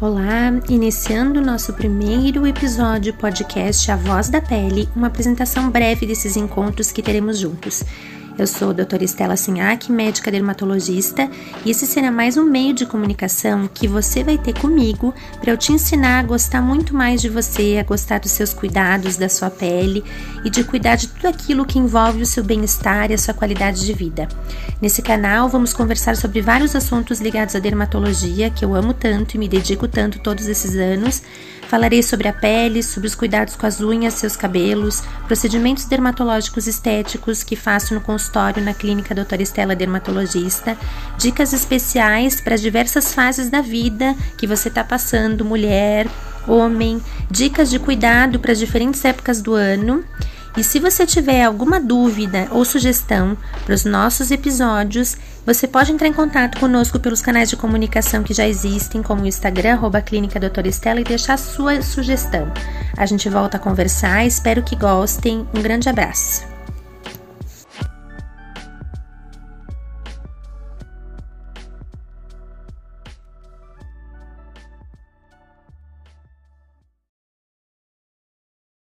Olá, iniciando nosso primeiro episódio podcast A Voz da Pele, uma apresentação breve desses encontros que teremos juntos. Eu sou a doutora Estela Sinhac, médica dermatologista, e esse será mais um meio de comunicação que você vai ter comigo para eu te ensinar a gostar muito mais de você, a gostar dos seus cuidados, da sua pele e de cuidar de tudo aquilo que envolve o seu bem-estar e a sua qualidade de vida. Nesse canal vamos conversar sobre vários assuntos ligados à dermatologia, que eu amo tanto e me dedico tanto todos esses anos Falarei sobre a pele, sobre os cuidados com as unhas, seus cabelos, procedimentos dermatológicos estéticos que faço no consultório na clínica Doutora Estela Dermatologista, dicas especiais para as diversas fases da vida que você está passando, mulher, homem, dicas de cuidado para as diferentes épocas do ano e se você tiver alguma dúvida ou sugestão para os nossos episódios, você pode entrar em contato conosco pelos canais de comunicação que já existem, como o Instagram, arroba Clínica Doutora Estela, e deixar sua sugestão. A gente volta a conversar, espero que gostem. Um grande abraço.